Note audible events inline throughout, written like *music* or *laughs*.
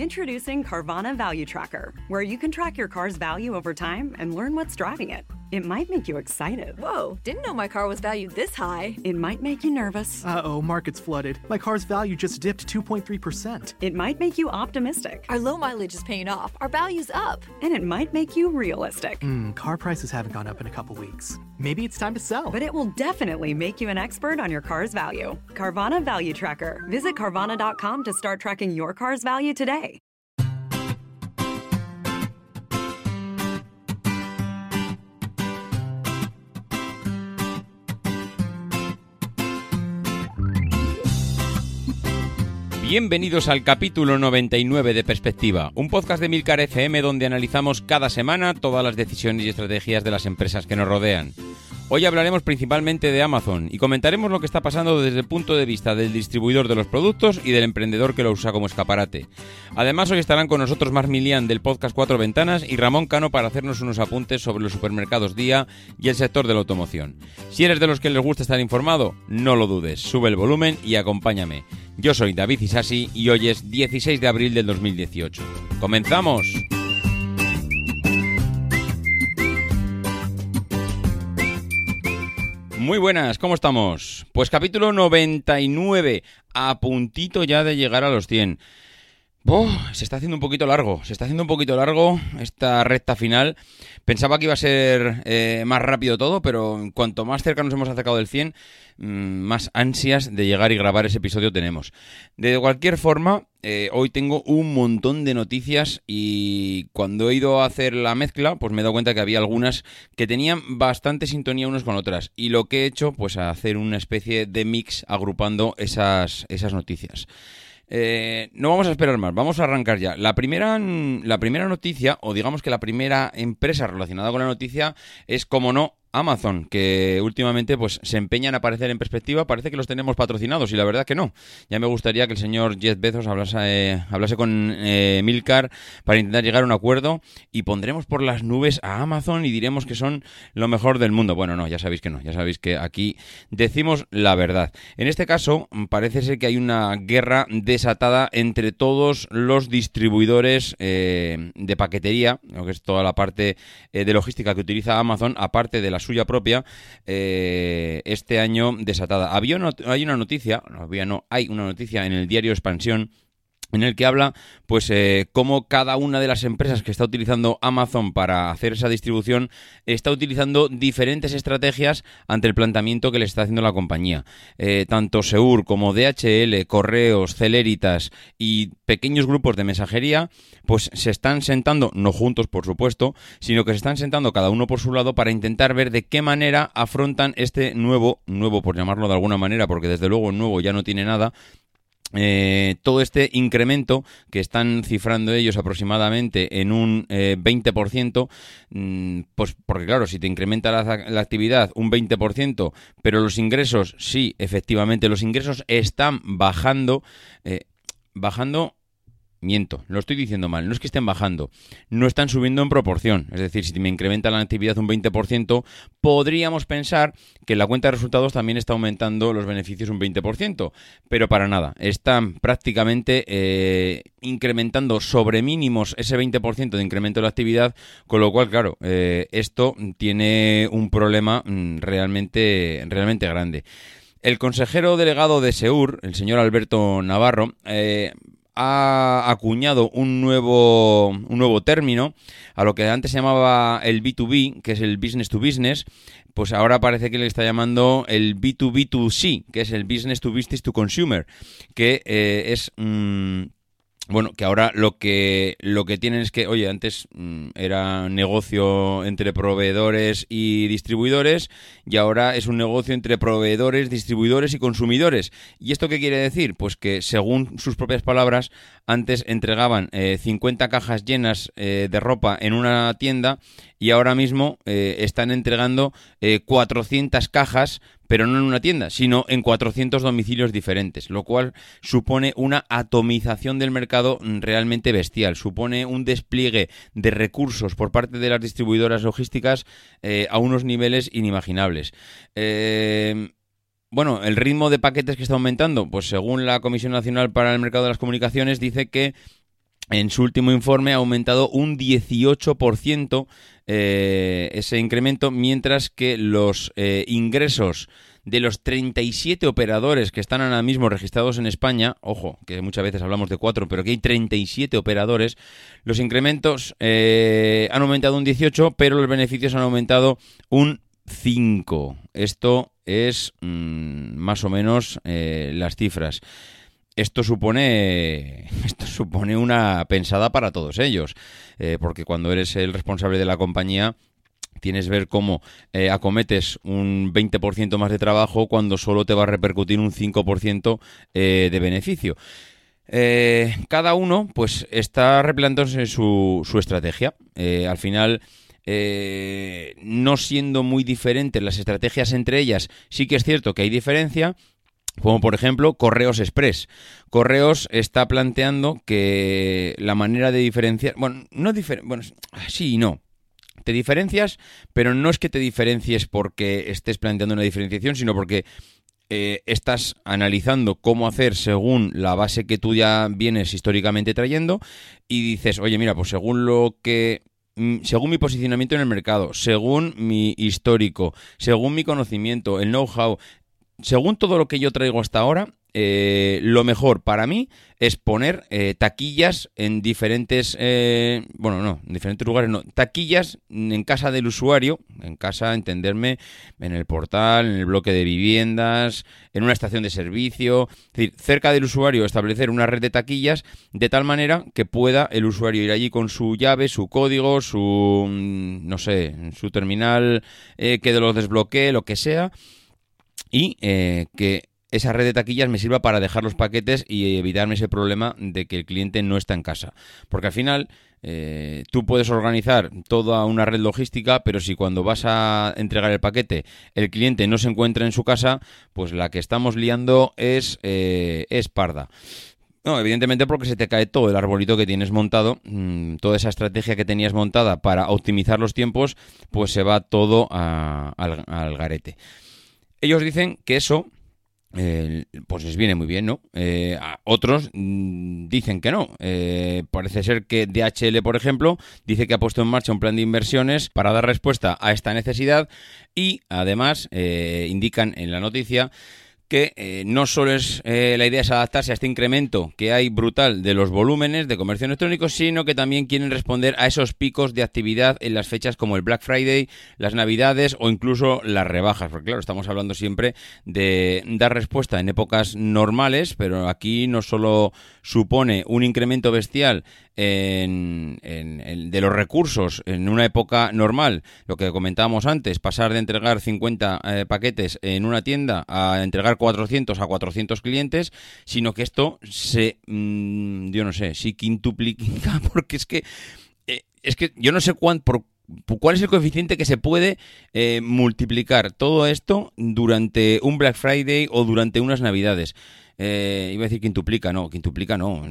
Introducing Carvana Value Tracker, where you can track your car's value over time and learn what's driving it. It might make you excited. Whoa, didn't know my car was valued this high. It might make you nervous. Uh oh, market's flooded. My car's value just dipped 2.3%. It might make you optimistic. Our low mileage is paying off. Our value's up. And it might make you realistic. Hmm, car prices haven't gone up in a couple weeks. Maybe it's time to sell. But it will definitely make you an expert on your car's value. Carvana Value Tracker. Visit Carvana.com to start tracking your car's value today. Bienvenidos al capítulo 99 de Perspectiva, un podcast de Milcar FM donde analizamos cada semana todas las decisiones y estrategias de las empresas que nos rodean. Hoy hablaremos principalmente de Amazon y comentaremos lo que está pasando desde el punto de vista del distribuidor de los productos y del emprendedor que lo usa como escaparate. Además, hoy estarán con nosotros Mar Milian del podcast Cuatro Ventanas y Ramón Cano para hacernos unos apuntes sobre los supermercados día y el sector de la automoción. Si eres de los que les gusta estar informado, no lo dudes, sube el volumen y acompáñame. Yo soy David Isasi y hoy es 16 de abril del 2018. ¡Comenzamos! Muy buenas, ¿cómo estamos? Pues capítulo 99, a puntito ya de llegar a los 100. Se está haciendo un poquito largo, se está haciendo un poquito largo esta recta final. Pensaba que iba a ser eh, más rápido todo, pero cuanto más cerca nos hemos acercado del 100, mm, más ansias de llegar y grabar ese episodio tenemos. De cualquier forma, eh, hoy tengo un montón de noticias y cuando he ido a hacer la mezcla, pues me he dado cuenta que había algunas que tenían bastante sintonía unas con otras. Y lo que he hecho, pues hacer una especie de mix agrupando esas, esas noticias. Eh, no vamos a esperar más, vamos a arrancar ya. La primera, la primera noticia, o digamos que la primera empresa relacionada con la noticia, es, como no, Amazon, que últimamente pues se empeñan a aparecer en perspectiva, parece que los tenemos patrocinados y la verdad que no. Ya me gustaría que el señor Jeff Bezos hablase, eh, hablase con eh, Milcar para intentar llegar a un acuerdo y pondremos por las nubes a Amazon y diremos que son lo mejor del mundo. Bueno, no, ya sabéis que no, ya sabéis que aquí decimos la verdad. En este caso parece ser que hay una guerra desatada entre todos los distribuidores eh, de paquetería, lo que es toda la parte de logística que utiliza Amazon, aparte de la suya propia, eh, este año desatada. Había hay una noticia, no había, no, hay una noticia en el diario Expansión en el que habla pues eh, cómo cada una de las empresas que está utilizando Amazon para hacer esa distribución está utilizando diferentes estrategias ante el planteamiento que le está haciendo la compañía. Eh, tanto Seur como DHL, Correos, Celeritas y pequeños grupos de mensajería pues se están sentando, no juntos por supuesto, sino que se están sentando cada uno por su lado para intentar ver de qué manera afrontan este nuevo, nuevo por llamarlo de alguna manera, porque desde luego nuevo ya no tiene nada, eh, todo este incremento que están cifrando ellos aproximadamente en un 20%, eh, mm, pues porque claro, si te incrementa la, actividad un 20%, pero los ingresos, sí, efectivamente, los ingresos están bajando, eh, bajando Miento, lo estoy diciendo mal, no es que estén bajando, no están subiendo en proporción. Es decir, si me incrementa la actividad un 20%, podríamos pensar que la cuenta de resultados también está aumentando los beneficios un 20%, pero para nada, están prácticamente eh, incrementando sobre mínimos ese 20% de incremento de la actividad, con lo cual, claro, eh, esto tiene un problema mm, realmente, realmente grande. El consejero delegado de SEUR, el señor Alberto Navarro, eh, ha acuñado un nuevo, un nuevo término a lo que antes se llamaba el B2B, que es el business to business, pues ahora parece que le está llamando el B2B2C, que es el business to business to consumer, que eh, es... Mm, bueno, que ahora lo que lo que tienen es que, oye, antes mm, era negocio entre proveedores y distribuidores y ahora es un negocio entre proveedores, distribuidores y consumidores. ¿Y esto qué quiere decir? Pues que según sus propias palabras, antes entregaban 50 eh, cajas llenas eh, de ropa en una tienda y ahora mismo eh, están entregando 400 cajas pero no en una tienda, sino en 400 domicilios diferentes, lo cual supone una atomización del mercado realmente bestial, supone un despliegue de recursos por parte de las distribuidoras logísticas a unos niveles inimaginables. Bueno, el ritmo de paquetes que está aumentando, pues según la Comisión Nacional para el Mercado de las Comunicaciones dice que en su último informe ha aumentado un 18% eh, ese incremento, mientras que los eh, ingresos de los 37 operadores que están ahora mismo registrados en España, ojo, que muchas veces hablamos de cuatro, pero que hay 37 operadores, los incrementos eh, han aumentado un 18, pero los beneficios han aumentado un 5. Esto es mm, más o menos las cifras esto supone *laughs* esto supone una pensada para todos ellos eh, porque cuando eres el responsable de la compañía tienes que ver cómo eh, acometes un 20% más de trabajo cuando solo te va a repercutir un 5% eh, de beneficio. cada uno pues está replantándose su, su estrategia. al final... no siendo muy diferentes las estrategias entre ellas, sí que es cierto que hay diferencia, como por ejemplo Correos Express. Correos está planteando que la manera de diferenciar, bueno, no difer bueno, sí y no. Te diferencias, pero no es que te diferencies porque estés planteando una diferenciación, sino porque eh, estás analizando cómo hacer según la base que tú ya vienes históricamente trayendo y dices, oye, mira, pues según lo que según mi posicionamiento en el mercado, según mi histórico, según mi conocimiento, el know-how, según todo lo que yo traigo hasta ahora, eh, lo mejor para mí es poner eh, taquillas en diferentes, eh, bueno, no, en diferentes lugares, no, taquillas en casa del usuario, en casa, entenderme, en el portal, en el bloque de viviendas, en una estación de servicio, es decir, cerca del usuario establecer una red de taquillas de tal manera que pueda el usuario ir allí con su llave, su código, su, mm, no sé, su terminal que lo desbloquee, lo que sea y eh, que esa red de taquillas me sirva para dejar los paquetes y evitarme ese problema de que el cliente no está en casa. Porque al final eh, tú puedes organizar toda una red logística, pero si cuando vas a entregar el paquete el cliente no se encuentra en su casa, pues la que estamos liando es, eh, es parda. No, evidentemente porque se te cae todo el arbolito que tienes montado, mm, toda esa estrategia que tenías montada para optimizar los tiempos, pues se va todo al garete. Ellos dicen que eso eh, pues les viene muy bien, ¿no? Eh, otros mm, dicen que no. Eh, parece ser que DHL, por ejemplo, dice que ha puesto en marcha un plan de inversiones para dar respuesta a esta necesidad y además indican en la noticia que eh, no solo es eh, la idea es adaptarse a este incremento que hay brutal de los volúmenes de comercio electrónico, sino que también quieren responder a esos picos de actividad en las fechas como el Black Friday, las Navidades o incluso las rebajas. Porque claro, estamos hablando siempre de dar respuesta en épocas normales, pero aquí no solo supone un incremento bestial en, de los recursos en una época normal, lo que comentábamos antes, pasar de entregar 50 eh, paquetes en una tienda a entregar 400 a 400 clientes, sino que esto se, mm, yo no sé, si quintuplica, *laughs* porque es que, eh, es que yo no sé cuánto, por, ¿Cuál es el coeficiente que se puede eh, multiplicar todo esto durante un Black Friday o durante unas Navidades? Eh, iba a decir quintuplica, no, quintuplica no.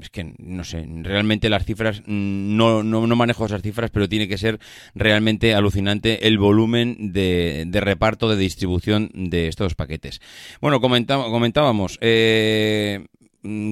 Es que no sé, realmente las cifras, mm, no, no, no manejo esas cifras, pero tiene que ser realmente alucinante el volumen de, reparto, de distribución de estos paquetes. Bueno, comentábamos, eh,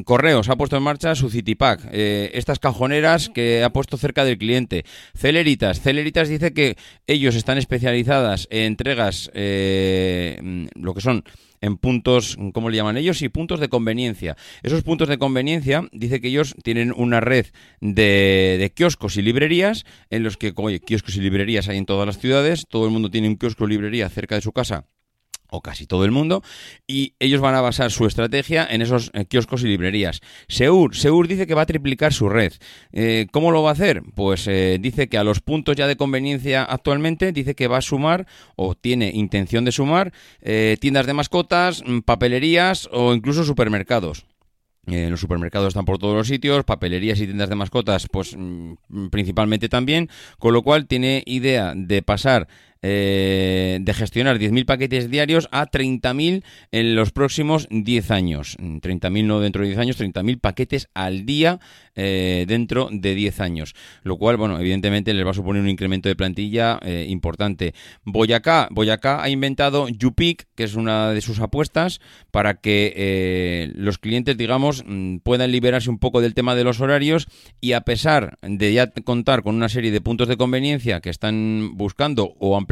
Correos ha puesto en marcha su Citipack, eh, estas cajoneras que ha puesto cerca del cliente. Celeritas, Celeritas dice que ellos están especializadas en entregas, mm, lo que son en puntos, ¿cómo le llaman ellos? Y puntos de conveniencia. Esos puntos de conveniencia, dice que ellos tienen una red de, de kioscos y librerías, en los que, oye, kioscos y librerías hay en todas las ciudades, todo el mundo tiene un kiosco o librería cerca de su casa o casi todo el mundo, y ellos van a basar su estrategia en esos eh, kioscos y librerías. Seur, Seur dice que va a triplicar su red. Eh, ¿Cómo lo va a hacer? Pues eh, dice que a los puntos ya de conveniencia actualmente, dice que va a sumar, o tiene intención de sumar, tiendas de mascotas, mm, papelerías o incluso supermercados. Eh, los supermercados están por todos los sitios, papelerías y tiendas de mascotas, pues mm, principalmente también, con lo cual tiene idea de pasar eh, de gestionar 10.000 paquetes diarios a 30.000 en los próximos 10 años. 30.000 no dentro de 10 años, 30.000 paquetes al día eh, dentro de 10 años. Lo cual, bueno, evidentemente les va a suponer un incremento de plantilla eh, importante. Boyacá, Boyacá ha inventado Yupik, que es una de sus apuestas, para que los clientes, digamos, mm, puedan liberarse un poco del tema de los horarios y a pesar de ya contar con una serie de puntos de conveniencia que están buscando o ampliando,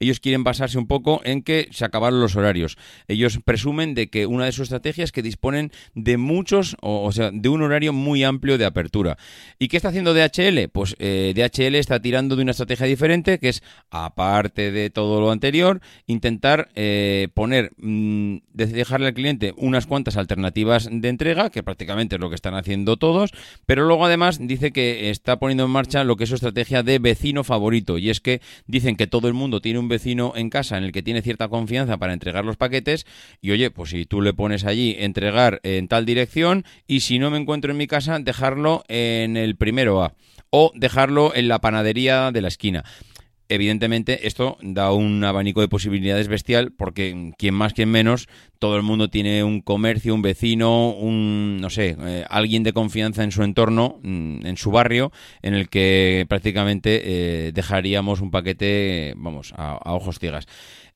ellos quieren basarse un poco en que se acabaron los horarios. Ellos presumen de que una de sus estrategias es que disponen de muchos, o, sea, de un horario muy amplio de apertura. ¿Y qué está haciendo DHL? Pues eh, DHL está tirando de una estrategia diferente, que es, aparte de todo lo anterior, intentar eh, poner, mm, dejarle al cliente unas cuantas alternativas de entrega, que prácticamente es lo que están haciendo todos, pero luego además dice que está poniendo en marcha lo que es su estrategia de vecino favorito, y es que dicen que todo el mundo tiene un vecino en casa en el que tiene cierta confianza para entregar los paquetes, y oye, pues si tú le pones allí entregar en tal dirección, y si no me encuentro en mi casa, dejarlo en el primero A, o dejarlo en la panadería de la esquina. Evidentemente, esto da un abanico de posibilidades bestial porque quien más, quien menos, todo el mundo tiene un comercio, un vecino, un, no sé, eh, alguien de confianza en su entorno, mm, en su barrio, en el que prácticamente eh, dejaríamos un paquete, vamos, a, ojos ciegas.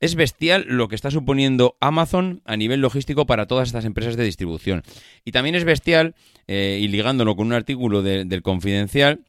Es bestial lo que está suponiendo Amazon a nivel logístico para todas estas empresas de distribución. Y también es bestial, eh, y ligándolo con un artículo del Confidencial,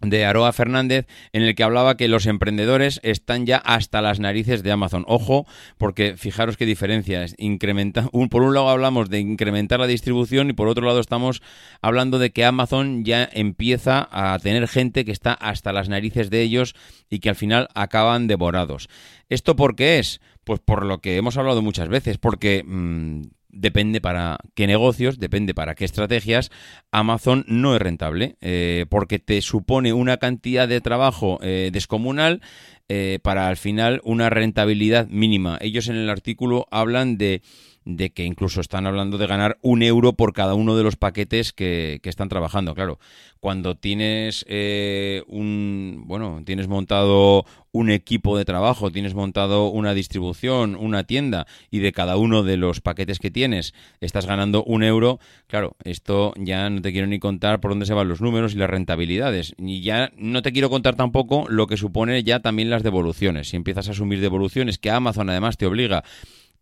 de Aroa Fernández en el que hablaba que los emprendedores están ya hasta las narices de Amazon. Ojo, porque fijaros qué diferencia es. Incrementa, por un lado hablamos de incrementar la distribución y por otro lado estamos hablando de que Amazon ya empieza a tener gente que está hasta las narices de ellos y que al final acaban devorados. ¿Esto por qué es? Pues por lo que hemos hablado muchas veces, porque mm, depende para qué negocios, depende para qué estrategias, Amazon no es rentable, eh, porque te supone una cantidad de trabajo eh, descomunal eh, para al final una rentabilidad mínima. Ellos en el artículo hablan de de que incluso están hablando de ganar un euro por cada uno de los paquetes que, están trabajando. Claro, cuando tienes eh, un bueno, tienes montado un equipo de trabajo, tienes montado una distribución, una tienda, y de cada uno de los paquetes que tienes estás ganando un euro, claro, esto ya no te quiero ni contar por dónde se van los números y las rentabilidades. Y ya no te quiero contar tampoco lo que supone ya también las devoluciones. Si empiezas a asumir devoluciones, que Amazon además te obliga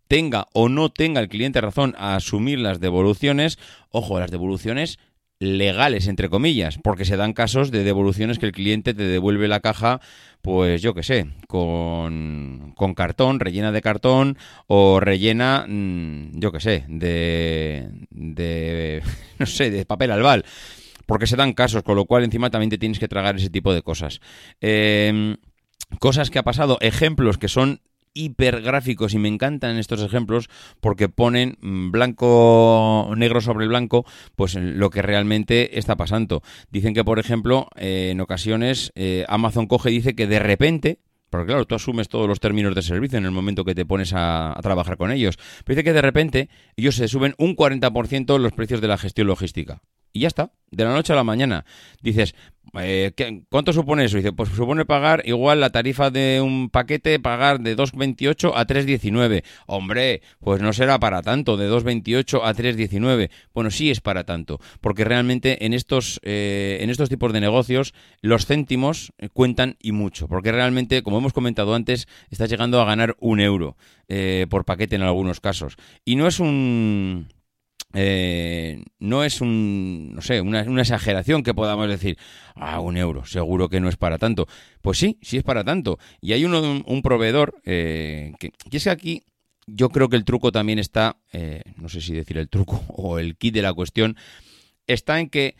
tenga o no tenga el cliente razón a asumir las devoluciones, ojo, las devoluciones legales, entre comillas, porque se dan casos de devoluciones que el cliente te devuelve la caja, pues yo qué sé, con, con cartón, rellena de cartón o rellena, mm, yo qué sé, de, de, *laughs* no sé, de papel albal, porque se dan casos, con lo cual encima también te tienes que tragar ese tipo de cosas. Em, cosas que ha pasado, ejemplos que son hipergráficos y me encantan estos ejemplos porque ponen blanco, negro sobre blanco, pues lo que realmente está pasando. Dicen que, por ejemplo, eh, en ocasiones eh, Amazon coge y dice que de repente, porque claro, tú asumes todos los términos de servicio en el momento que te pones a, a, trabajar con ellos. Pero dice que de repente ellos se suben un 40% los precios de la gestión logística. Y ya está, de la noche a la mañana. Dices, eh, ¿cuánto supone eso? Dice, pues supone pagar igual la tarifa de un paquete, pagar de 2,28 a 3,19. Hombre, pues no será para tanto, de 2,28 a 3,19. Bueno, sí es para tanto, porque realmente en estos, eh, en estos tipos de negocios los céntimos eh, cuentan y mucho, porque realmente, como hemos comentado antes, estás llegando a ganar un euro por paquete en algunos casos. Y no es un eh, no es un, no sé, una, exageración que podamos decir, ah, un euro, seguro que no es para tanto. Pues sí, sí es para tanto. Y hay uno, un, proveedor eh, que, y es que aquí yo creo que el truco también está, eh, no sé si decir el truco *laughs* o el kit de la cuestión, está en que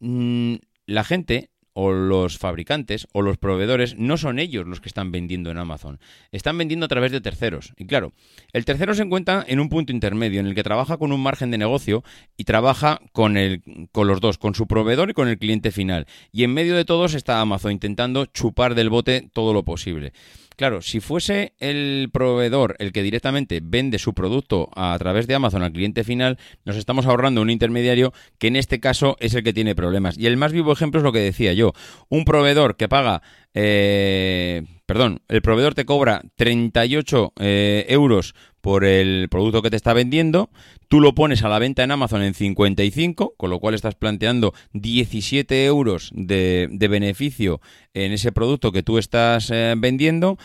mm, la gente o los fabricantes o los proveedores no son ellos los que están vendiendo en Amazon. Están vendiendo a través de terceros. Y claro, el tercero se encuentra en un punto intermedio en el que trabaja con un margen de negocio y trabaja con, el, con los dos, con su proveedor y con el cliente final. Y en medio de todos está Amazon intentando chupar del bote todo lo posible. Claro, si fuese el proveedor el que directamente vende su producto a través de Amazon al cliente final, nos estamos ahorrando un intermediario que en este caso es el que tiene problemas. Y el más vivo ejemplo es lo que decía yo. Un proveedor que paga eh, perdón, el proveedor te cobra 38 eh, euros por el producto que te está vendiendo, tú lo pones a la venta en Amazon en 55, con lo cual estás planteando 17 euros de, beneficio en ese producto que tú estás eh, vendiendo.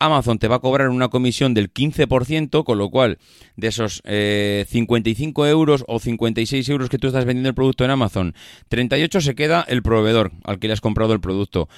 Amazon te va a cobrar una comisión del 15%, con lo cual de esos 55 eh, euros o 56 euros que tú estás vendiendo el producto en Amazon, 38 se queda el proveedor al que le has comprado el producto.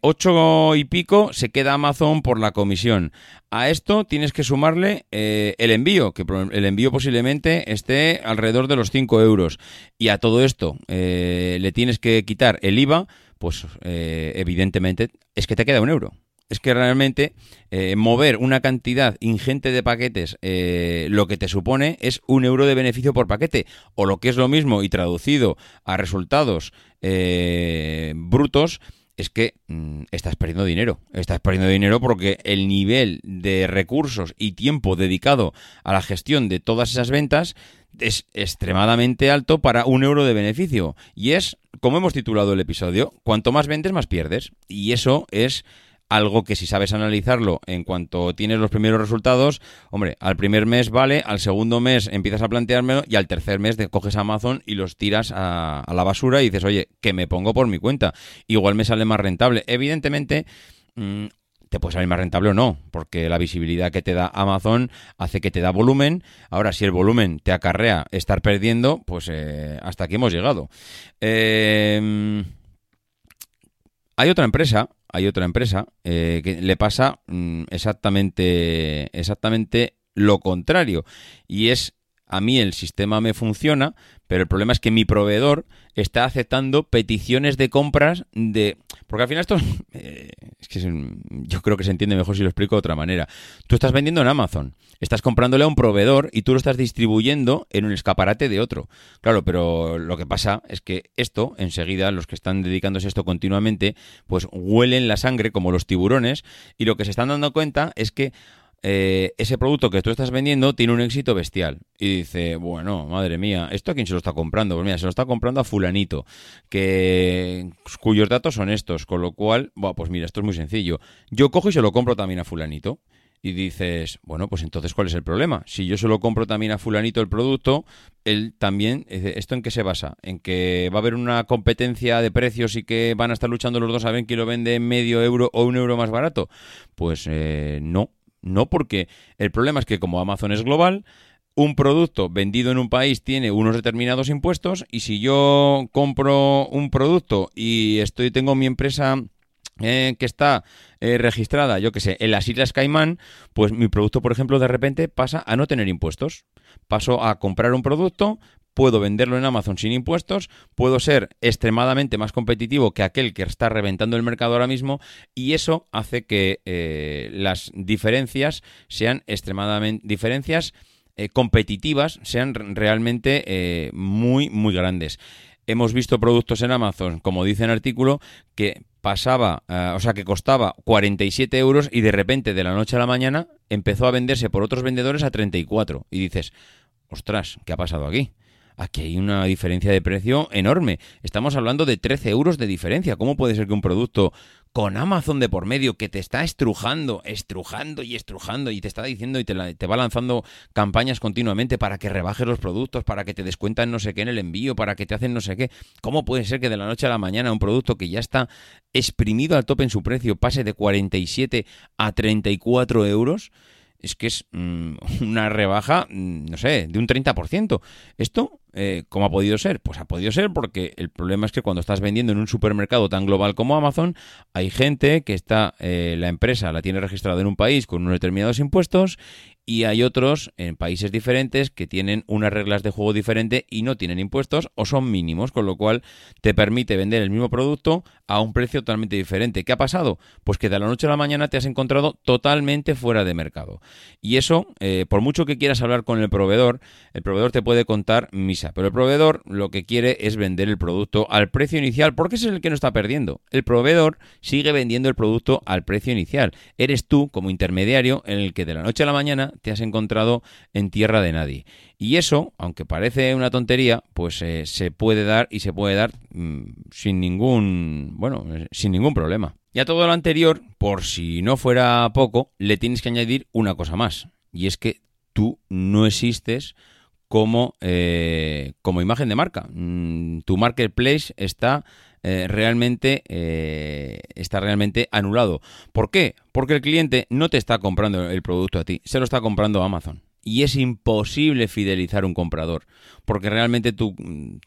8 eh, y pico se queda Amazon por la comisión. A esto tienes que sumarle eh, el envío, que el envío posiblemente esté alrededor de los 5 euros. Y a todo esto le tienes que quitar el IVA, pues evidentemente es que te queda un euro es que realmente eh, mover una cantidad ingente de paquetes eh, lo que te supone es un euro de beneficio por paquete. O lo que es lo mismo y traducido a resultados eh, brutos, es que mm, estás perdiendo dinero. Estás perdiendo dinero porque el nivel de recursos y tiempo dedicado a la gestión de todas esas ventas es extremadamente alto para un euro de beneficio. Y es, como hemos titulado el episodio, cuanto más vendes, más pierdes. Y eso es algo que si sabes analizarlo en cuanto tienes los primeros resultados, hombre, al primer mes vale, al segundo mes empiezas a planteármelo y al tercer mes coges Amazon y los tiras a, la basura y dices, oye, que me pongo por mi cuenta. Igual me sale más rentable. Evidentemente... Mm, te puede salir más rentable o no, porque la visibilidad que te da Amazon hace que te da volumen. Ahora, si el volumen te acarrea estar perdiendo, pues eh, hasta aquí hemos llegado. Eh, hay otra empresa, hay otra empresa eh, que le pasa mm, exactamente, exactamente lo contrario. Y es a mí el sistema me funciona, pero el problema es que mi proveedor está aceptando peticiones de compras de... Porque al final esto *laughs* eh, es que yo creo que se entiende mejor si lo explico de otra manera. Tú estás vendiendo en Amazon, estás comprándole a un proveedor y tú lo estás distribuyendo en un escaparate de otro. Claro, pero lo que pasa es que esto, enseguida, los que están dedicándose a esto continuamente, pues huelen la sangre como los tiburones y lo que se están dando cuenta es que eh, ese producto que tú estás vendiendo tiene un éxito bestial. Y dice, bueno, madre mía, ¿esto a quién se lo está comprando? Pues mira, se lo está comprando a fulanito, que cuyos datos son estos, con lo cual, pues mira, esto es muy sencillo. Yo cojo y se lo compro también a fulanito. Y dices, bueno, pues entonces, ¿cuál es el problema? Si yo se lo compro también a fulanito el producto, él también, ¿esto en qué se basa? ¿En que va a haber una competencia de precios y que van a estar luchando los dos a ver quién lo vende medio euro o un euro más barato? Pues eh, no, no, porque el problema es que como Amazon es global, un producto vendido en un país tiene unos determinados impuestos y si yo compro un producto y estoy tengo mi empresa eh, que está eh, registrada, yo que sé, en las Islas Caimán, pues mi producto, por ejemplo, de repente pasa a no tener impuestos. Paso a comprar un producto, puedo venderlo en Amazon sin impuestos, puedo ser extremadamente más competitivo que aquel que está reventando el mercado ahora mismo y eso hace que eh, las diferencias sean extremadamente diferencias eh, competitivas sean realmente eh, muy muy grandes. Hemos visto productos en Amazon, como dice el artículo, que pasaba, o sea, que costaba 47 euros y de repente de la noche a la mañana empezó a venderse por otros vendedores a 34. Y dices, ostras, ¿qué ha pasado aquí? Aquí hay una diferencia de precio enorme. Estamos hablando de 13 euros de diferencia. ¿Cómo puede ser que un producto con Amazon de por medio que te está estrujando, estrujando y estrujando y te está diciendo y te, va lanzando campañas continuamente para que rebajes los productos, para que te descuentan no sé qué en el envío, para que te hacen no sé qué. ¿Cómo puede ser que de la noche a la mañana un producto que ya está exprimido al tope en su precio pase de 47 a 34 euros? es que es mm, *laughs* una rebaja, mm, no sé, de un 30%. Esto eh, ¿Cómo ha podido ser? Pues ha podido ser porque el problema es que cuando estás vendiendo en un supermercado tan global como Amazon, hay gente que está, eh, la empresa la tiene registrada en un país con unos determinados impuestos y hay otros en países diferentes que tienen unas reglas de juego diferentes y no tienen impuestos o son mínimos, con lo cual te permite vender el mismo producto a un precio totalmente diferente. ¿Qué ha pasado? Pues que de la noche a la mañana te has encontrado totalmente fuera de mercado. Y eso, eh, por mucho que quieras hablar con el proveedor, el proveedor te puede contar misa. Pero el proveedor lo que quiere es vender el producto al precio inicial, porque ese es el que no está perdiendo. El proveedor sigue vendiendo el producto al precio inicial. Eres tú, como intermediario, en el que de la noche a la mañana te has encontrado en tierra de nadie. Y eso, aunque parece una tontería, pues eh, se puede dar y se puede dar mm, sin ningún, bueno, eh, sin ningún problema. Y a todo lo anterior, por si no fuera poco, le tienes que añadir una cosa más. Y es que tú no existes como, eh, como imagen de marca. Mm, tu marketplace está realmente está realmente anulado. ¿Por qué? Porque el cliente no te está comprando el producto a ti, se lo está comprando a Amazon y es imposible fidelizar un comprador, porque realmente tu,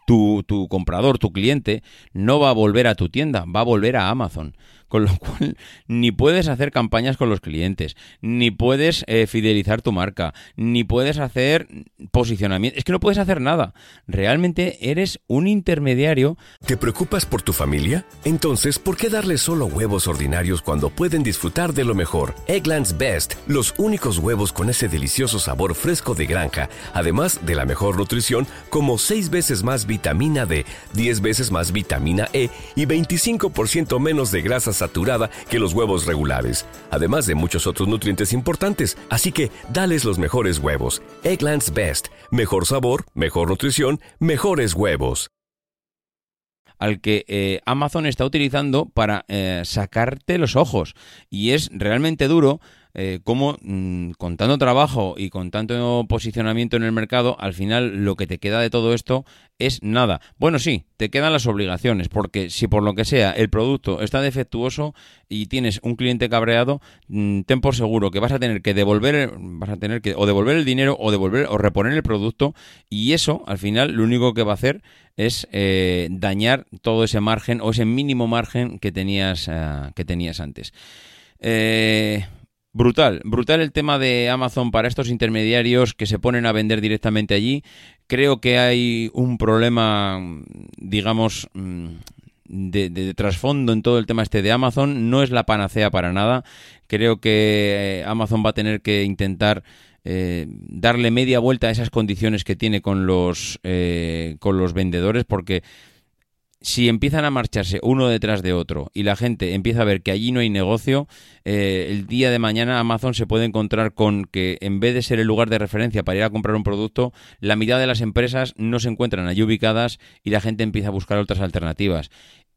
tu, tu, comprador, tu cliente, no va a volver a tu tienda, va a volver a Amazon. Con lo cual, ni puedes hacer campañas con los clientes, ni puedes eh, fidelizar tu marca, ni puedes hacer posicionamiento. Es que no puedes hacer nada. Realmente eres un intermediario. ¿Te preocupas por tu familia? Entonces, ¿por qué darles solo huevos ordinarios cuando pueden disfrutar de lo mejor? Eggland's Best, los únicos huevos con ese delicioso sabor fresco de granja, además de la mejor nutrición, como 6 veces más vitamina D, 10 veces más vitamina E y 25% menos de grasas saturada que los huevos regulares, además de muchos otros nutrientes importantes. Así que dales los mejores huevos. Egglands Best. Mejor sabor, mejor nutrición, mejores huevos al que eh, Amazon está utilizando para eh, sacarte los ojos. Y es realmente duro eh, cómo mm, con tanto trabajo y con tanto posicionamiento en el mercado, al final lo que te queda de todo esto es nada. Bueno, sí, te quedan las obligaciones, porque si por lo que sea el producto está defectuoso y tienes un cliente cabreado, mm, ten por seguro que vas a tener que devolver, vas a tener que o devolver el dinero o devolver o reponer el producto y eso al final lo único que va a hacer es eh, dañar todo ese margen o ese mínimo margen que tenías, eh, que tenías antes. Eh, Brutal, brutal el tema de Amazon para estos intermediarios que se ponen a vender directamente allí. Creo que hay un problema, digamos, mm, de, trasfondo en todo el tema este de Amazon. No es la panacea para nada. Creo que eh, Amazon va a tener que intentar eh, darle media vuelta a esas condiciones que tiene con los, eh, con los vendedores porque si empiezan a marcharse uno detrás de otro y la gente empieza a ver que allí no hay negocio, eh, el día de mañana Amazon se puede encontrar con que en vez de ser el lugar de referencia para ir a comprar un producto, la mitad de las empresas no se encuentran allí ubicadas y la gente empieza a buscar otras alternativas.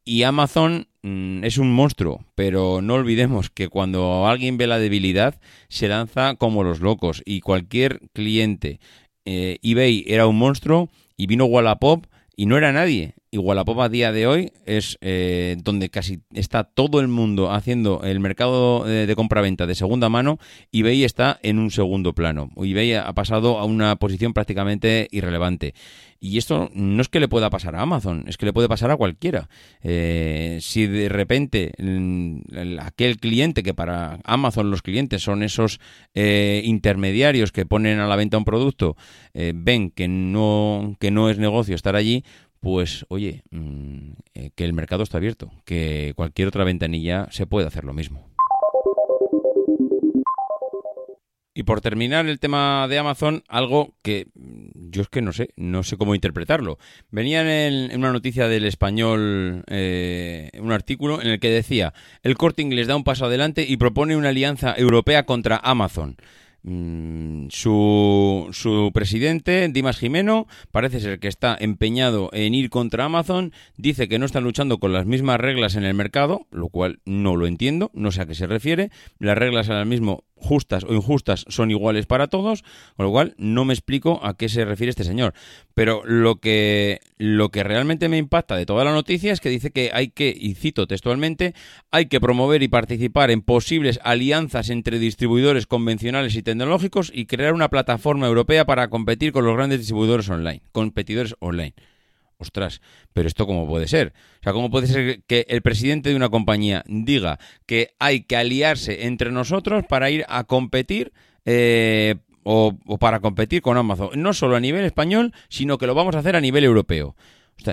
Y Amazon mm, es un monstruo, pero no olvidemos que cuando alguien ve la debilidad se lanza como los locos y cualquier cliente eh, eBay era un monstruo y vino Wallapop y no era nadie. Y Wallapop a día de hoy es eh, donde casi está todo el mundo haciendo el mercado de, de compra-venta de segunda mano. eBay está en un segundo plano. eBay ha pasado a una posición prácticamente irrelevante. Y esto no es que le pueda pasar a Amazon, es que le puede pasar a cualquiera. Eh, si de repente aquel cliente, que para Amazon los clientes son esos eh, intermediarios que ponen a la venta un producto, eh, ven que no, que no es negocio estar allí, pues oye, mm, que el mercado está abierto, que cualquier otra ventanilla se puede hacer lo mismo. Y por terminar el tema de Amazon, algo que yo es que no sé, no sé cómo interpretarlo. Venía en, una noticia del español eh, un artículo en el que decía, el corte inglés da un paso adelante y propone una alianza europea contra Amazon. Mm, su, su, presidente, Dimas Jimeno, parece ser que está empeñado en ir contra Amazon. Dice que no están luchando con las mismas reglas en el mercado, lo cual no lo entiendo, no sé a qué se refiere. Las reglas ahora mismo justas o injustas son iguales para todos, con lo cual no me explico a qué se refiere este señor. Pero lo que, lo que realmente me impacta de toda la noticia es que dice que hay que, y cito textualmente, hay que promover y participar en posibles alianzas entre distribuidores convencionales y tecnológicos y crear una plataforma europea para competir con los grandes distribuidores online, competidores online. Ostras, pero esto cómo puede ser? O sea, ¿cómo puede ser que el presidente de una compañía diga que hay que aliarse entre nosotros para ir a competir eh, o, para competir con Amazon? No solo a nivel español, sino que lo vamos a hacer a nivel europeo.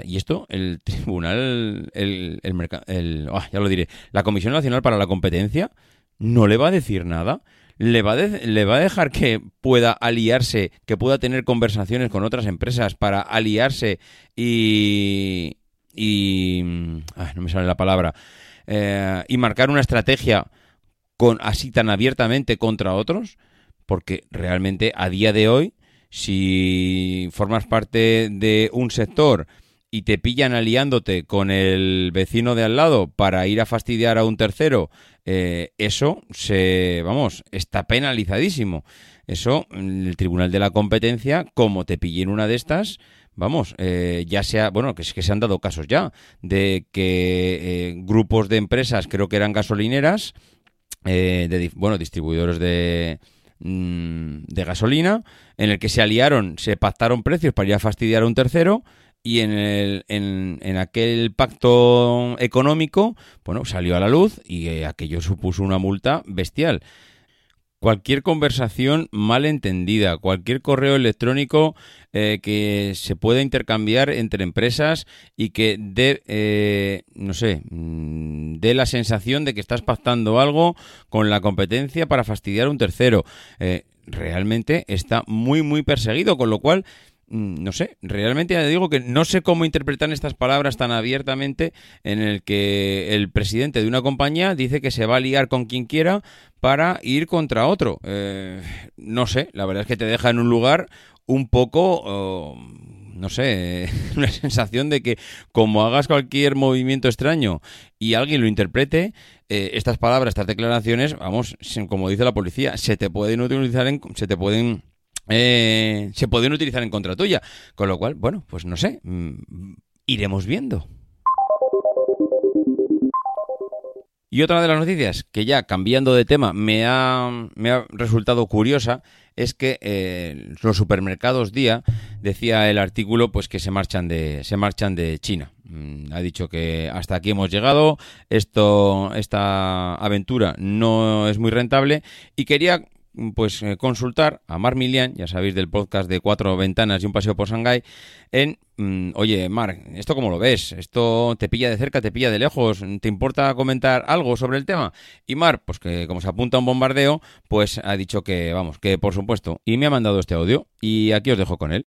y esto, el *laughs* tribunal, el, el, el ah, ya lo diré, la Comisión Nacional para la Competencia, no le va a decir nada le va, a dejar que pueda aliarse, que pueda tener conversaciones con otras empresas para aliarse y... y no me sale la palabra. Eh, y marcar una estrategia con así tan abiertamente contra otros, porque realmente a día de hoy si formas parte de un sector y te pillan aliándote con el vecino de al lado para ir a fastidiar a un tercero, eh, eso se, vamos, está penalizadísimo. Eso, el Tribunal de la Competencia, como te pille en una de estas, vamos, eh, ya sea, bueno, que, que se han dado casos ya, de que eh, grupos de empresas, creo que eran gasolineras, de, bueno, distribuidores de, mm, de gasolina, en el que se aliaron, se pactaron precios para ir fastidiar a un tercero, y en, el, en, en, aquel pacto económico, bueno, salió a la luz y aquello supuso una multa bestial. Cualquier conversación mal entendida, cualquier correo electrónico eh, que se pueda intercambiar entre empresas y que dé, eh, no sé, mm, dé la sensación de que estás pactando algo con la competencia para fastidiar a un tercero. realmente está muy, muy perseguido, con lo cual no sé, realmente ya digo que no sé cómo interpretar estas palabras tan abiertamente en el que el presidente de una compañía dice que se va a liar con quien quiera para ir contra otro. Eh, no sé, la verdad es que te deja en un lugar un poco... Oh, no sé, *laughs* una sensación de que como hagas cualquier movimiento extraño y alguien lo interprete, eh, estas palabras, estas declaraciones, vamos, como dice la policía, se te pueden utilizar en, se te pueden eh, se pueden utilizar en contra tuya. Con lo cual, bueno, pues no sé, mm, iremos viendo. Y otra de las noticias que ya cambiando de tema me ha, me ha resultado curiosa es que eh, los supermercados día decía el artículo pues que se marchan de se marchan de China. Mm, ha dicho que hasta aquí hemos llegado, esto esta aventura no es muy rentable y quería pues eh, consultar a Mar Milian, ya sabéis del podcast de Cuatro Ventanas y un Paseo por Shanghái, en, mm, oye, Mar, ¿esto cómo lo ves? ¿Esto te pilla de cerca, te pilla de lejos? ¿Te importa comentar algo sobre el tema? Y Mar, pues que como se apunta a un bombardeo, pues ha dicho que, vamos, que por supuesto, y me ha mandado este audio, y aquí os dejo con él.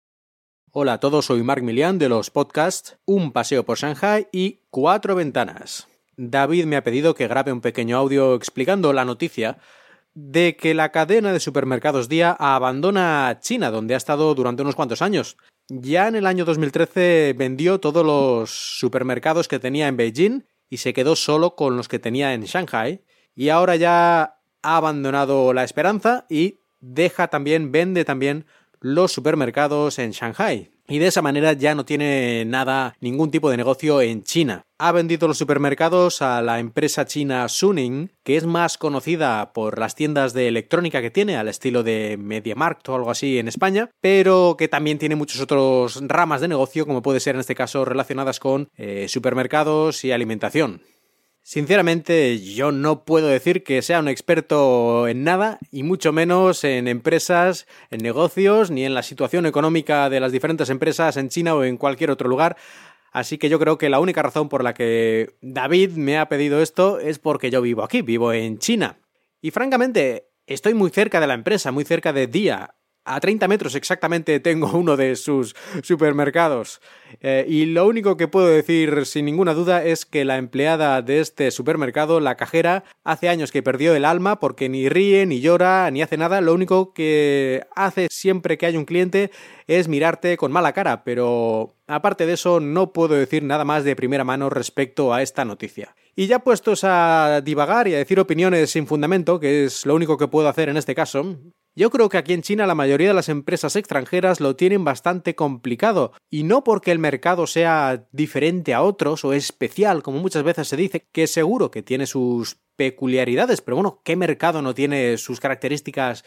Hola a todos, soy Mark Milian de los podcasts Un Paseo por Shanghai y Cuatro Ventanas. David me ha pedido que grabe un pequeño audio explicando la noticia de que la cadena de supermercados Día abandona China, donde ha estado durante unos cuantos años. Ya en el año 2013 vendió todos los supermercados que tenía en Beijing y se quedó solo con los que tenía en Shanghai. Y ahora ya ha abandonado la esperanza y deja también, vende también los supermercados en Shanghai y de esa manera ya no tiene nada, ningún tipo de negocio en China. Ha vendido los supermercados a la empresa china Suning, que es más conocida por las tiendas de electrónica que tiene, al estilo de MediaMarkt o algo así en España, pero que también tiene muchos otros ramas de negocio, como puede ser en este caso relacionadas con eh, supermercados y alimentación. Sinceramente, yo no puedo decir que sea un experto en nada, y mucho menos en empresas, en negocios, ni en la situación económica de las diferentes empresas en China o en cualquier otro lugar. Así que yo creo que la única razón por la que David me ha pedido esto es porque yo vivo aquí, vivo en China. Y francamente, estoy muy cerca de la empresa, muy cerca de Dia. A 30 metros exactamente tengo *laughs* uno de sus supermercados. Eh, y lo único que puedo decir sin ninguna duda es que la empleada de este supermercado, la cajera, hace años que perdió el alma porque ni ríe, ni llora, ni hace nada. Lo único que hace siempre que hay un cliente es mirarte con mala cara. Pero aparte de eso, no puedo decir nada más de primera mano respecto a esta noticia. Y ya puestos a divagar y a decir opiniones sin fundamento, que es lo único que puedo hacer en este caso, yo creo que aquí en China la mayoría de las empresas extranjeras lo tienen bastante complicado, y no porque el mercado sea diferente a otros o especial, como muchas veces se dice, que seguro que tiene sus peculiaridades, pero bueno, ¿qué mercado no tiene sus características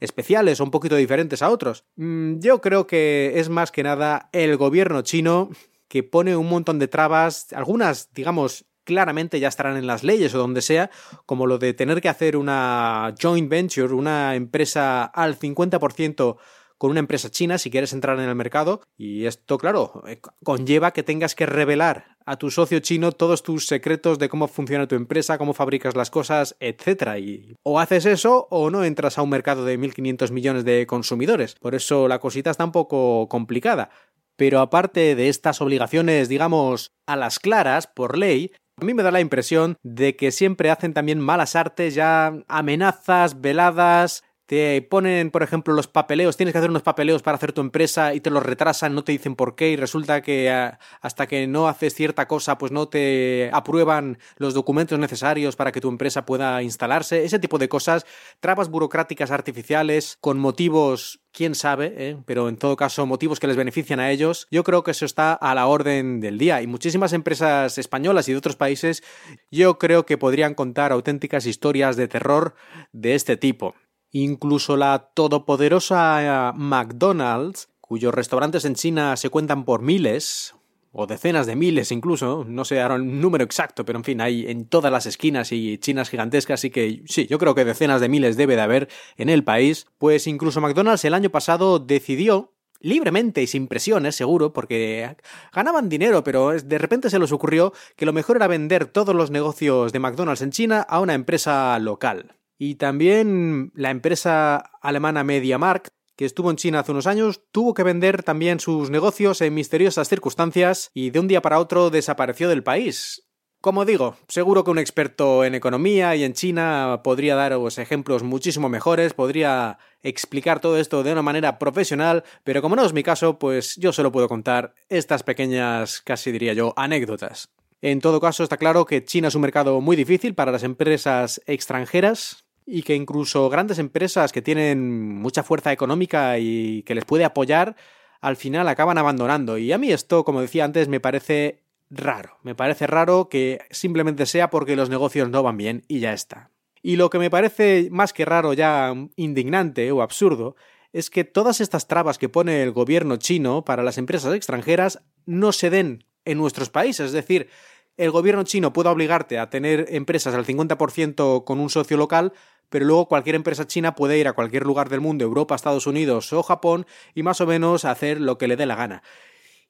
especiales o un poquito diferentes a otros? Mm, yo creo que es más que nada el gobierno chino que pone un montón de trabas, algunas, digamos, claramente ya estarán en las leyes o donde sea, como lo de tener que hacer una joint venture, una empresa al 50% con una empresa china si quieres entrar en el mercado. Y esto, claro, eh, conlleva que tengas que revelar a tu socio chino todos tus secretos de cómo funciona tu empresa, cómo fabricas las cosas, etc. Y o haces eso o no entras a un mercado de 1.500 millones de consumidores. Por eso la cosita está un poco complicada. Pero aparte de estas obligaciones, digamos, a las claras, por ley, a mí me da la impresión de que siempre hacen también malas artes, ya amenazas, veladas, te ponen, por ejemplo, los papeleos, tienes que hacer unos papeleos para hacer tu empresa y te los retrasan, no te dicen por qué y resulta que ah, hasta que no haces cierta cosa, pues no te aprueban los documentos necesarios para que tu empresa pueda instalarse, ese tipo de cosas, trabas burocráticas artificiales con motivos quién sabe, ¿eh? pero en todo caso motivos que les benefician a ellos, yo creo que eso está a la orden del día y muchísimas empresas españolas y de otros países yo creo que podrían contar auténticas historias de terror de este tipo. Incluso la todopoderosa McDonald's, cuyos restaurantes en China se cuentan por miles, o decenas de miles incluso, no sé ahora el número exacto, pero en fin, hay en todas las esquinas y chinas gigantescas, así que sí, yo creo que decenas de miles debe de haber en el país, pues incluso McDonald's el año pasado decidió libremente y sin presiones, seguro, porque ganaban dinero, pero de repente se les ocurrió que lo mejor era vender todos los negocios de McDonald's en China a una empresa local. Y también la empresa alemana MediaMarkt, que estuvo en China hace unos años, tuvo que vender también sus negocios en misteriosas circunstancias y de un día para otro desapareció del país. Como digo, seguro que un experto en economía y en China podría daros ejemplos muchísimo mejores, podría explicar todo esto de una manera profesional, pero como no es mi caso, pues yo solo puedo contar estas pequeñas, casi diría yo, anécdotas. En todo caso, está claro que China es un mercado muy difícil para las empresas extranjeras, y que incluso grandes empresas que tienen mucha fuerza económica y que les puede apoyar, al final acaban abandonando. Y a mí esto, como decía antes, me parece raro. Me parece raro que simplemente sea porque los negocios no van bien y ya está. Y lo que me parece más que raro, ya indignante o absurdo, es que todas estas trabas que pone el gobierno chino para las empresas extranjeras no se den en nuestros países. Es decir, el gobierno chino puede obligarte a tener empresas al 50% con un socio local, pero luego cualquier empresa china puede ir a cualquier lugar del mundo, Europa, Estados Unidos o Japón, y más o menos hacer lo que le dé la gana.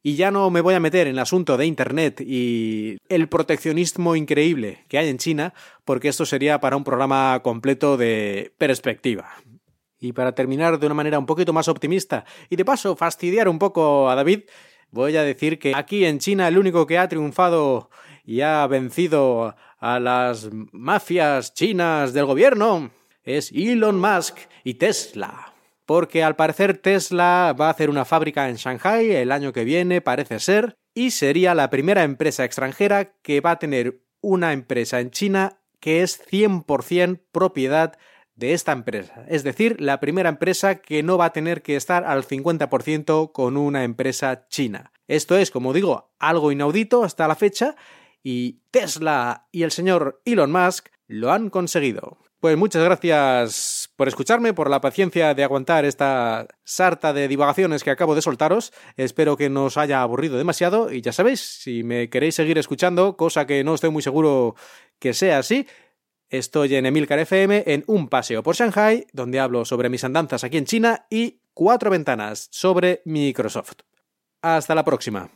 Y ya no me voy a meter en el asunto de Internet y el proteccionismo increíble que hay en China, porque esto sería para un programa completo de perspectiva. Y para terminar de una manera un poquito más optimista y de paso fastidiar un poco a David, voy a decir que aquí en China el único que ha triunfado y ha vencido a las mafias chinas del gobierno es Elon Musk y Tesla. Porque al parecer Tesla va a hacer una fábrica en Shanghai el año que viene, parece ser, y sería la primera empresa extranjera que va a tener una empresa en China que es 100% propiedad de esta empresa. Es decir, la primera empresa que no va a tener que estar al 50% con una empresa china. Esto es, como digo, algo inaudito hasta la fecha y Tesla y el señor Elon Musk lo han conseguido. Pues muchas gracias por escucharme, por la paciencia de aguantar esta sarta de divagaciones que acabo de soltaros. Espero que no os haya aburrido demasiado y ya sabéis, si me queréis seguir escuchando, cosa que no estoy muy seguro que sea así, estoy en Emilcar FM en Un Paseo por Shanghai, donde hablo sobre mis andanzas aquí en China y Cuatro Ventanas sobre Microsoft. Hasta la próxima.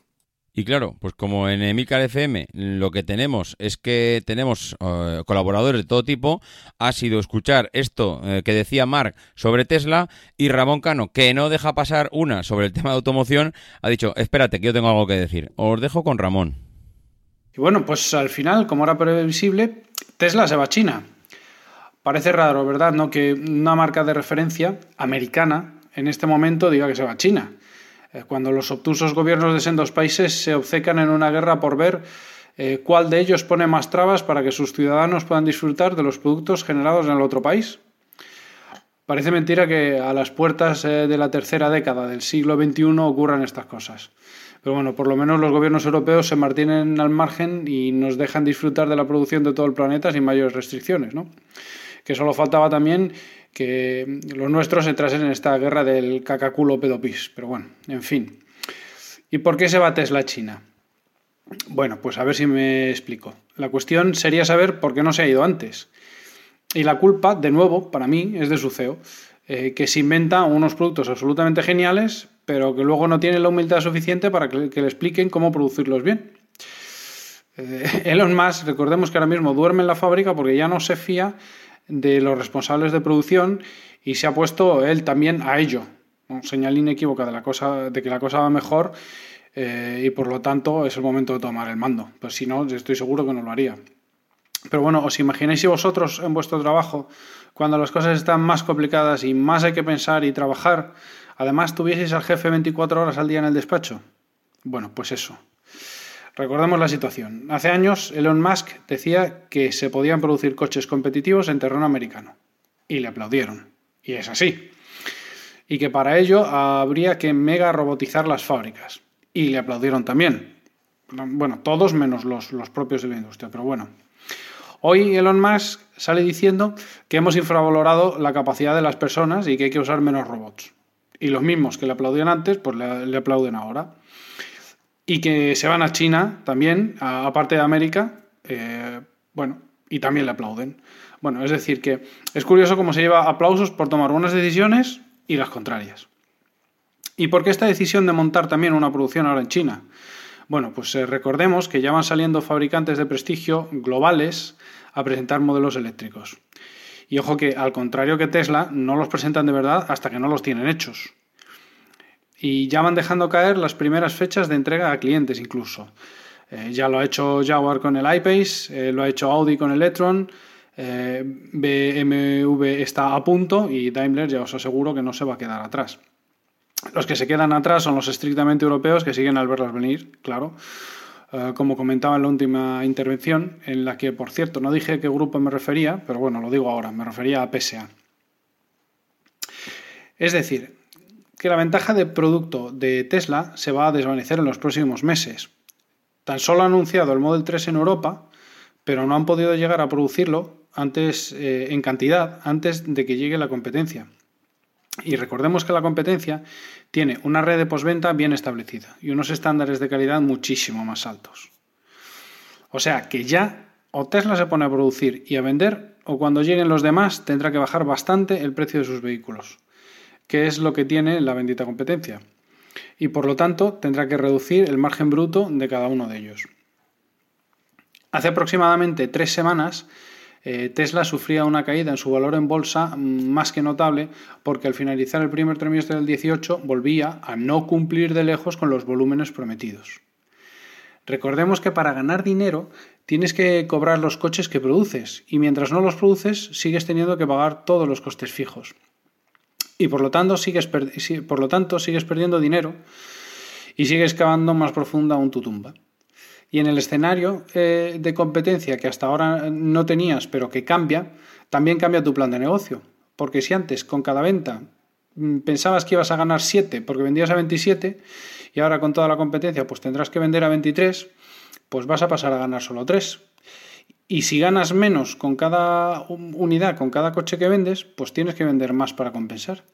Y claro, pues como en Emilcar FM lo que tenemos es que tenemos eh, colaboradores de todo tipo, ha sido escuchar esto eh, que decía Mark sobre Tesla y Ramón Cano, que no deja pasar una sobre el *laughs* tema de automoción, ha dicho, espérate, que yo tengo algo que decir. Os dejo con Ramón. Y bueno, pues al final, como era previsible, Tesla se va a China. Parece raro, ¿verdad? ¿No? Que una marca de referencia americana en este momento diga que se va a China. Eh, cuando los obtusos gobiernos de sendos países se obcecan en una guerra por ver eh, cuál de ellos pone más trabas para que sus ciudadanos puedan disfrutar de los productos generados en el otro país. Parece mentira que a las puertas eh, de la tercera década del siglo XXI ocurran estas cosas. Pero bueno, por lo menos los gobiernos europeos se mantienen al margen y nos dejan disfrutar de la producción de todo el planeta sin mayores restricciones, ¿no? Que solo faltaba también que los nuestros entrasen en esta guerra del cacaculo pedopis. Pero bueno, en fin. ¿Y por qué se va Tesla a China? Bueno, pues a ver si me explico. La cuestión sería saber por qué no se ha ido antes. Y la culpa, de nuevo, para mí, es de su CEO, eh, que se inventa unos productos absolutamente geniales, pero que luego no tiene la humildad suficiente para que, le expliquen cómo producirlos bien. Eh, *laughs* Elon Musk, recordemos que ahora mismo duerme en la fábrica porque ya no se fía de los responsables de producción y se ha puesto él también a ello. Señal inequívoca de, la cosa, de que la cosa va mejor eh, y por lo tanto es el momento de tomar el mando. Pues si no, estoy seguro que no lo haría. Pero bueno, os imagináis si vosotros en vuestro trabajo, cuando las cosas están más complicadas y más hay que pensar y trabajar, además tuvieseis al jefe 24 horas al día en el despacho. Bueno, pues eso. Recordemos la situación. Hace años Elon Musk decía que se podían producir coches competitivos en terreno americano. Y le aplaudieron. Y es así. Y que para ello habría que mega robotizar las fábricas. Y le aplaudieron también. Bueno, todos menos los, los propios de la industria, pero bueno. Hoy Elon Musk sale diciendo que hemos infravalorado la capacidad de las personas y que hay que usar menos robots. Y los mismos que le aplaudían antes, pues le, aplauden ahora. Y que se van a China también, aparte de América, eh, bueno, y también le aplauden. Bueno, es decir, que es curioso cómo se lleva aplausos por tomar buenas decisiones y las contrarias. ¿Y por qué esta decisión de montar también una producción ahora en China? Bueno, pues eh, recordemos que ya van saliendo fabricantes de prestigio globales a presentar modelos eléctricos. Y ojo que, al contrario que Tesla, no los presentan de verdad hasta que no los tienen hechos. Y ya van dejando caer las primeras fechas de entrega a clientes incluso. Eh, ya lo ha hecho Jaguar con el iPace, eh, lo ha hecho Audi con el e-tron, BMW está a punto y Daimler ya os aseguro que no se va a quedar atrás. Los que se quedan atrás son los estrictamente europeos que siguen al verlas venir, claro. Eh, como comentaba en la última intervención, en la que, por cierto, no dije qué grupo me refería, pero bueno, lo digo ahora, me refería a PSA. Es decir, que la ventaja de producto de Tesla se va a desvanecer en los próximos meses. Tan solo ha anunciado el Model 3 en Europa, pero no han podido llegar a producirlo antes eh, en cantidad antes de que llegue la competencia. Y recordemos que la competencia tiene una red de postventa bien establecida y unos estándares de calidad muchísimo más altos. O sea que ya o Tesla se pone a producir y a vender, o cuando lleguen los demás tendrá que bajar bastante el precio de sus vehículos, que es lo que tiene la bendita competencia. Y por lo tanto tendrá que reducir el margen bruto de cada uno de ellos. Hace aproximadamente tres semanas eh, Tesla sufría una caída en su valor en bolsa mm, más que notable porque al finalizar el primer trimestre del 18 volvía a no cumplir de lejos con los volúmenes prometidos. Recordemos que para ganar dinero tienes que cobrar los coches que produces y mientras no los produces sigues teniendo que pagar todos los costes fijos. Y por lo tanto sigues, por lo tanto, sigues perdiendo dinero y sigues cavando más profunda aún tu tumba. Y en el escenario eh, de competencia que hasta ahora no tenías, pero que cambia, también cambia tu plan de negocio. Porque si antes con cada venta mm, pensabas que ibas a ganar 7 porque vendías a 27 y ahora con toda la competencia pues tendrás que vender a 23, pues vas a pasar a ganar solo 3. Y si ganas menos con cada unidad, con cada coche que vendes, pues tienes que vender más para compensar.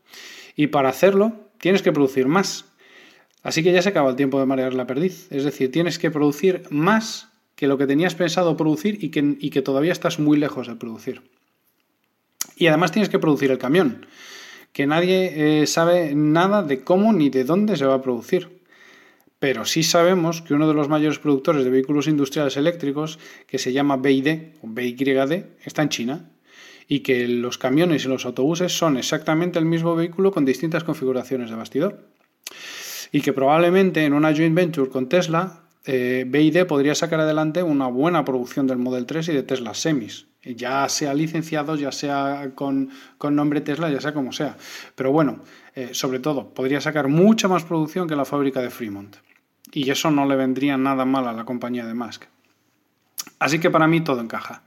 Y para hacerlo, tienes que producir más. Así que ya se acaba el tiempo de marear la perdiz. Es decir, tienes que producir más que lo que tenías pensado producir y que, todavía estás muy lejos de producir. Y además tienes que producir el camión, que nadie eh, sabe nada de cómo ni de dónde se va a producir. Pero sí sabemos que uno de los mayores productores de vehículos industriales eléctricos, que se llama BID o BYD, está en China. Y que los camiones y los autobuses son exactamente el mismo vehículo con distintas configuraciones de bastidor y que probablemente en una joint venture con Tesla, eh, BID podría sacar adelante una buena producción del Model 3 y de Tesla Semis, ya sea licenciado, ya sea con, nombre Tesla, ya sea como sea. Pero bueno, eh, sobre todo, podría sacar mucha más producción que la fábrica de Fremont. Y eso no le vendría nada mal a la compañía de Musk. Así que para mí todo encaja.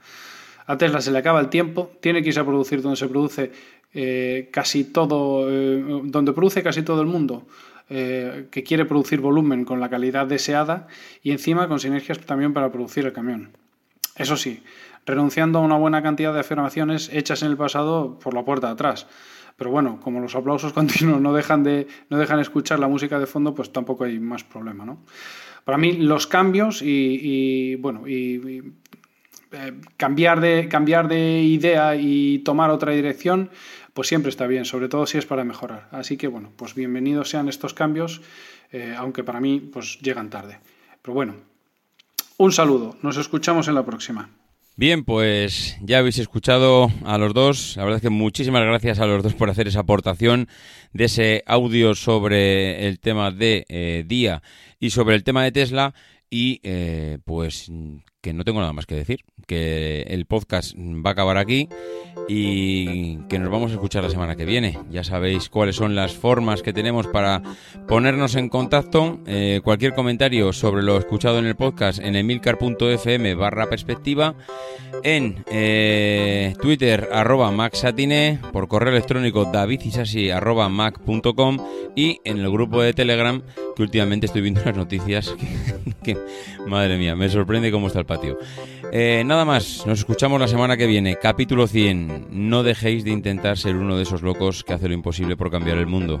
A Tesla se le acaba el tiempo, tiene que irse a producir donde se produce eh, casi todo, donde produce casi todo el mundo eh, que quiere producir volumen con la calidad deseada y encima con sinergias también para producir el camión. Eso sí, renunciando a una buena cantidad de afirmaciones hechas en el pasado por la puerta de atrás. Pero bueno, como los aplausos *laughs* continuos no dejan de no dejan escuchar la música de fondo, pues tampoco hay más problema, ¿no? Para mí los cambios y, bueno y, eh, cambiar de cambiar de idea y tomar otra dirección pues siempre está bien, sobre todo si es para mejorar. Así que bueno, pues bienvenidos sean estos cambios, eh, aunque para mí pues llegan tarde. Pero bueno, un saludo, nos escuchamos en la próxima. Bien, pues ya habéis escuchado a los dos. La verdad es que muchísimas gracias a los dos por hacer esa aportación de ese audio sobre el tema de eh, Día y sobre el tema de Tesla. Y eh, pues que no tengo nada más que decir, que el podcast va a acabar aquí y que nos vamos a escuchar la semana que viene. Ya sabéis cuáles son las formas que tenemos para ponernos en contacto. Eh, cualquier comentario sobre lo escuchado en el podcast en emilcar.fm barra perspectiva, en eh, Twitter arroba maxatine, por correo electrónico davidisasi arroba mac.com y en el grupo de Telegram que últimamente estoy viendo las noticias que, *laughs* madre mía, me sorprende cómo está el patio. Eh, nada más, nos escuchamos la semana que viene, capítulo 100. No dejéis de intentar ser uno de esos locos que hace lo imposible por cambiar el mundo.